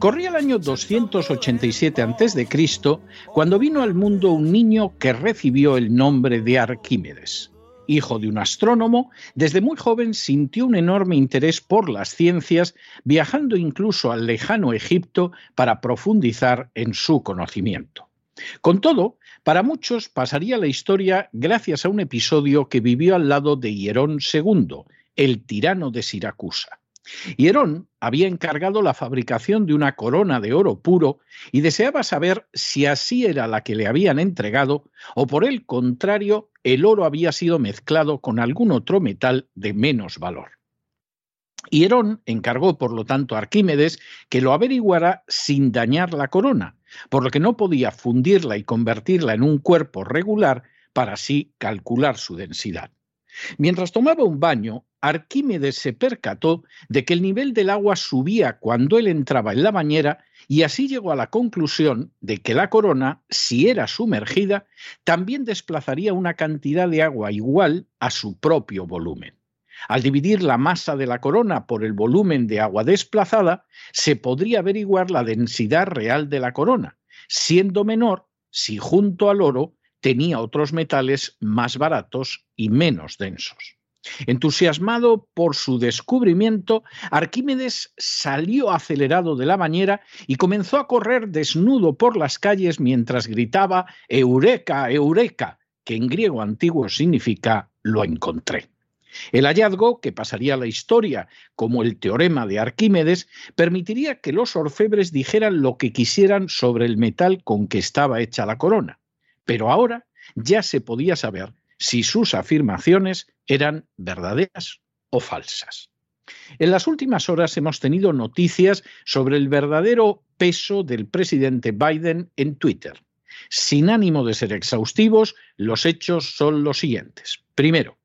Corría el año 287 a.C. cuando vino al mundo un niño que recibió el nombre de Arquímedes. Hijo de un astrónomo, desde muy joven sintió un enorme interés por las ciencias, viajando incluso al lejano Egipto para profundizar en su conocimiento. Con todo, para muchos pasaría la historia gracias a un episodio que vivió al lado de Hierón II, el tirano de Siracusa. Hierón había encargado la fabricación de una corona de oro puro y deseaba saber si así era la que le habían entregado o por el contrario el oro había sido mezclado con algún otro metal de menos valor. Hierón encargó, por lo tanto, a Arquímedes que lo averiguara sin dañar la corona, por lo que no podía fundirla y convertirla en un cuerpo regular para así calcular su densidad. Mientras tomaba un baño, Arquímedes se percató de que el nivel del agua subía cuando él entraba en la bañera y así llegó a la conclusión de que la corona, si era sumergida, también desplazaría una cantidad de agua igual a su propio volumen. Al dividir la masa de la corona por el volumen de agua desplazada, se podría averiguar la densidad real de la corona, siendo menor si junto al oro tenía otros metales más baratos y menos densos. Entusiasmado por su descubrimiento, Arquímedes salió acelerado de la bañera y comenzó a correr desnudo por las calles mientras gritaba Eureka, Eureka, que en griego antiguo significa lo encontré. El hallazgo, que pasaría a la historia como el teorema de Arquímedes, permitiría que los orfebres dijeran lo que quisieran sobre el metal con que estaba hecha la corona. Pero ahora ya se podía saber si sus afirmaciones eran verdaderas o falsas. En las últimas horas hemos tenido noticias sobre el verdadero peso del presidente Biden en Twitter. Sin ánimo de ser exhaustivos, los hechos son los siguientes. Primero,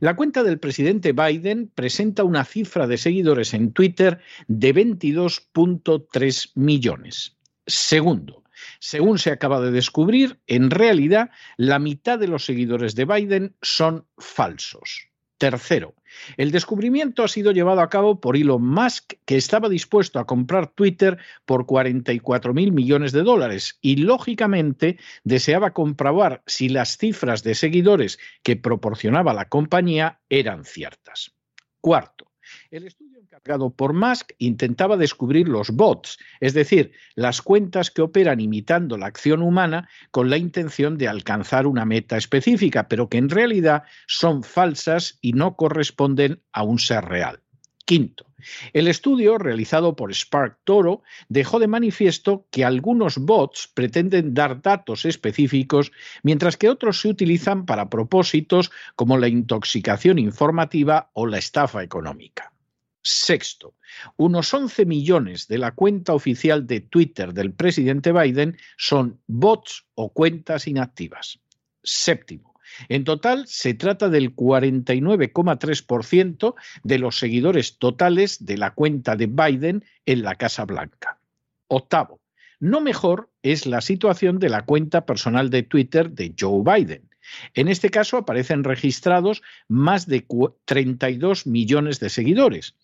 la cuenta del presidente Biden presenta una cifra de seguidores en Twitter de 22.3 millones. Segundo, según se acaba de descubrir, en realidad la mitad de los seguidores de Biden son falsos. Tercero, el descubrimiento ha sido llevado a cabo por Elon Musk, que estaba dispuesto a comprar Twitter por 44 mil millones de dólares y, lógicamente, deseaba comprobar si las cifras de seguidores que proporcionaba la compañía eran ciertas. Cuarto, el estudio encargado por Musk intentaba descubrir los bots, es decir, las cuentas que operan imitando la acción humana con la intención de alcanzar una meta específica, pero que en realidad son falsas y no corresponden a un ser real. Quinto, el estudio realizado por Spark Toro dejó de manifiesto que algunos bots pretenden dar datos específicos, mientras que otros se utilizan para propósitos como la intoxicación informativa o la estafa económica. Sexto, unos 11 millones de la cuenta oficial de Twitter del presidente Biden son bots o cuentas inactivas. Séptimo, en total se trata del 49,3% de los seguidores totales de la cuenta de Biden en la Casa Blanca. Octavo, no mejor es la situación de la cuenta personal de Twitter de Joe Biden. En este caso aparecen registrados más de 32 millones de seguidores,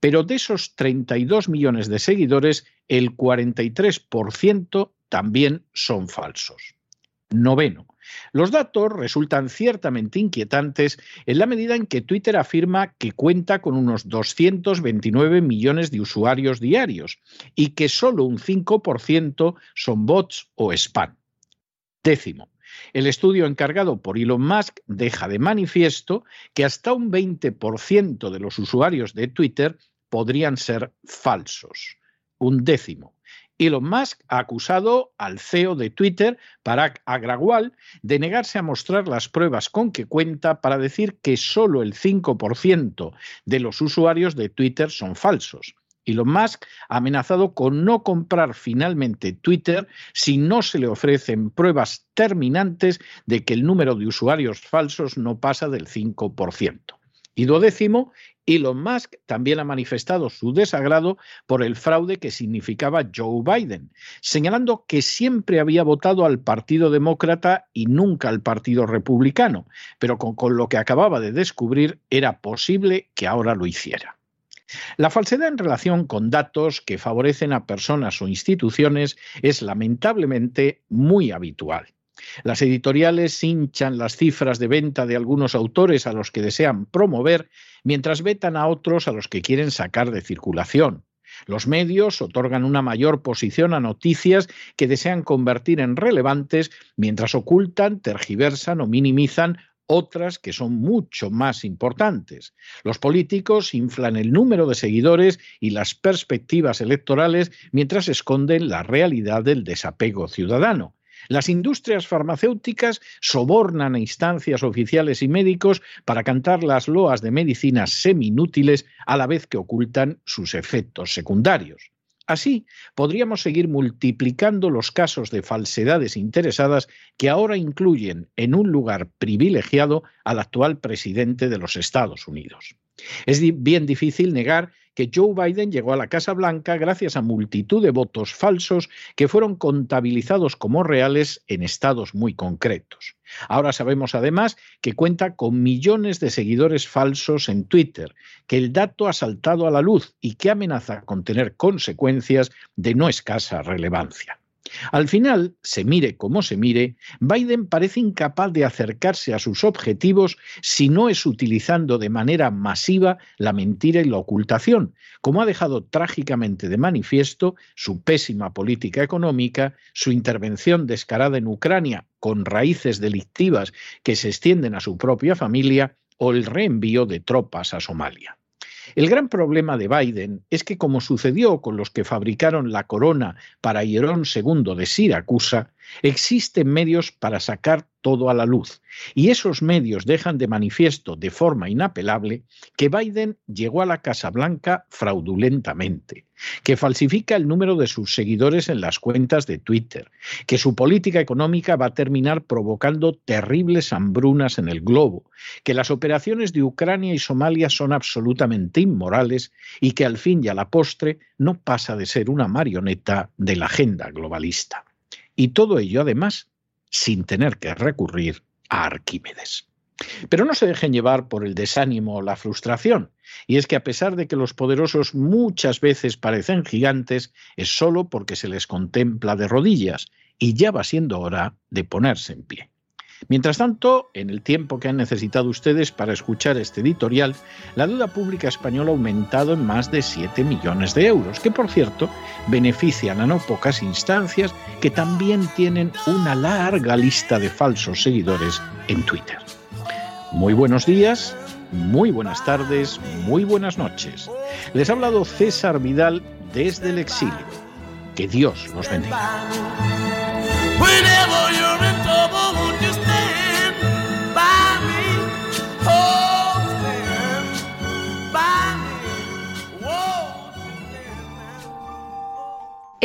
pero de esos 32 millones de seguidores, el 43% también son falsos. Noveno. Los datos resultan ciertamente inquietantes en la medida en que Twitter afirma que cuenta con unos 229 millones de usuarios diarios y que solo un 5% son bots o spam. Décimo. El estudio encargado por Elon Musk deja de manifiesto que hasta un 20% de los usuarios de Twitter podrían ser falsos. Un décimo. Elon Musk ha acusado al CEO de Twitter, Parag Agrawal, de negarse a mostrar las pruebas con que cuenta para decir que solo el 5% de los usuarios de Twitter son falsos. Elon Musk ha amenazado con no comprar finalmente Twitter si no se le ofrecen pruebas terminantes de que el número de usuarios falsos no pasa del 5%. Y duodécimo, Elon Musk también ha manifestado su desagrado por el fraude que significaba Joe Biden, señalando que siempre había votado al Partido Demócrata y nunca al Partido Republicano, pero con, con lo que acababa de descubrir era posible que ahora lo hiciera. La falsedad en relación con datos que favorecen a personas o instituciones es lamentablemente muy habitual. Las editoriales hinchan las cifras de venta de algunos autores a los que desean promover, mientras vetan a otros a los que quieren sacar de circulación. Los medios otorgan una mayor posición a noticias que desean convertir en relevantes, mientras ocultan, tergiversan o minimizan otras que son mucho más importantes. Los políticos inflan el número de seguidores y las perspectivas electorales mientras esconden la realidad del desapego ciudadano. Las industrias farmacéuticas sobornan a instancias oficiales y médicos para cantar las loas de medicinas seminútiles a la vez que ocultan sus efectos secundarios. Así, podríamos seguir multiplicando los casos de falsedades interesadas que ahora incluyen en un lugar privilegiado al actual presidente de los Estados Unidos. Es bien difícil negar que Joe Biden llegó a la Casa Blanca gracias a multitud de votos falsos que fueron contabilizados como reales en estados muy concretos. Ahora sabemos además que cuenta con millones de seguidores falsos en Twitter, que el dato ha saltado a la luz y que amenaza con tener consecuencias de no escasa relevancia. Al final, se mire como se mire, Biden parece incapaz de acercarse a sus objetivos si no es utilizando de manera masiva la mentira y la ocultación, como ha dejado trágicamente de manifiesto su pésima política económica, su intervención descarada en Ucrania con raíces delictivas que se extienden a su propia familia o el reenvío de tropas a Somalia. El gran problema de Biden es que, como sucedió con los que fabricaron la corona para Hierón II de Siracusa, existen medios para sacar todo a la luz. Y esos medios dejan de manifiesto de forma inapelable que Biden llegó a la Casa Blanca fraudulentamente, que falsifica el número de sus seguidores en las cuentas de Twitter, que su política económica va a terminar provocando terribles hambrunas en el globo, que las operaciones de Ucrania y Somalia son absolutamente inmorales y que al fin y a la postre no pasa de ser una marioneta de la agenda globalista. Y todo ello, además, sin tener que recurrir a Arquímedes. Pero no se dejen llevar por el desánimo o la frustración. Y es que a pesar de que los poderosos muchas veces parecen gigantes, es solo porque se les contempla de rodillas y ya va siendo hora de ponerse en pie. Mientras tanto, en el tiempo que han necesitado ustedes para escuchar este editorial, la deuda pública española ha aumentado en más de 7 millones de euros, que por cierto benefician a no pocas instancias que también tienen una larga lista de falsos seguidores en Twitter. Muy buenos días, muy buenas tardes, muy buenas noches. Les ha hablado César Vidal desde el exilio. Que Dios los bendiga.